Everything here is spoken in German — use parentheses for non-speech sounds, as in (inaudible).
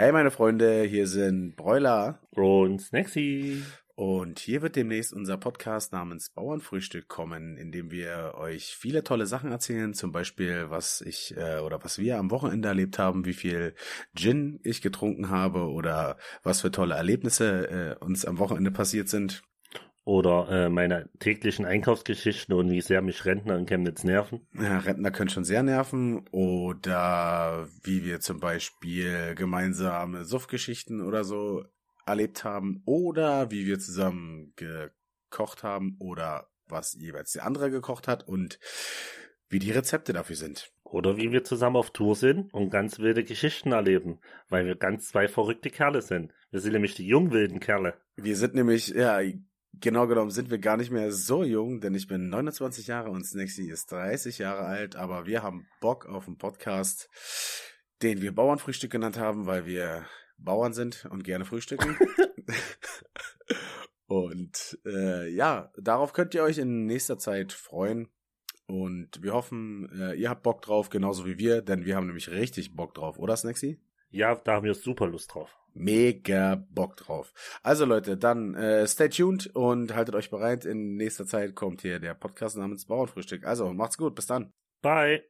Hey meine Freunde, hier sind Broiler und Snacksy. Und hier wird demnächst unser Podcast namens Bauernfrühstück kommen, in dem wir euch viele tolle Sachen erzählen, zum Beispiel was ich äh, oder was wir am Wochenende erlebt haben, wie viel Gin ich getrunken habe oder was für tolle Erlebnisse äh, uns am Wochenende passiert sind. Oder äh, meine täglichen Einkaufsgeschichten und wie sehr mich Rentner in Chemnitz nerven. Ja, Rentner können schon sehr nerven. Oder wie wir zum Beispiel gemeinsame Suffgeschichten oder so erlebt haben oder wie wir zusammen gekocht haben oder was jeweils der andere gekocht hat und wie die Rezepte dafür sind. Oder wie wir zusammen auf Tour sind und ganz wilde Geschichten erleben, weil wir ganz zwei verrückte Kerle sind. Wir sind nämlich die jungwilden Kerle. Wir sind nämlich, ja, genau genommen sind wir gar nicht mehr so jung, denn ich bin 29 Jahre und Snacksy ist 30 Jahre alt, aber wir haben Bock auf einen Podcast, den wir Bauernfrühstück genannt haben, weil wir Bauern sind und gerne frühstücken. (laughs) und äh, ja, darauf könnt ihr euch in nächster Zeit freuen. Und wir hoffen, äh, ihr habt Bock drauf, genauso wie wir, denn wir haben nämlich richtig Bock drauf, oder Snacksy? Ja, da haben wir super Lust drauf. Mega Bock drauf. Also Leute, dann äh, stay tuned und haltet euch bereit. In nächster Zeit kommt hier der Podcast namens Bauernfrühstück. Also macht's gut, bis dann. Bye.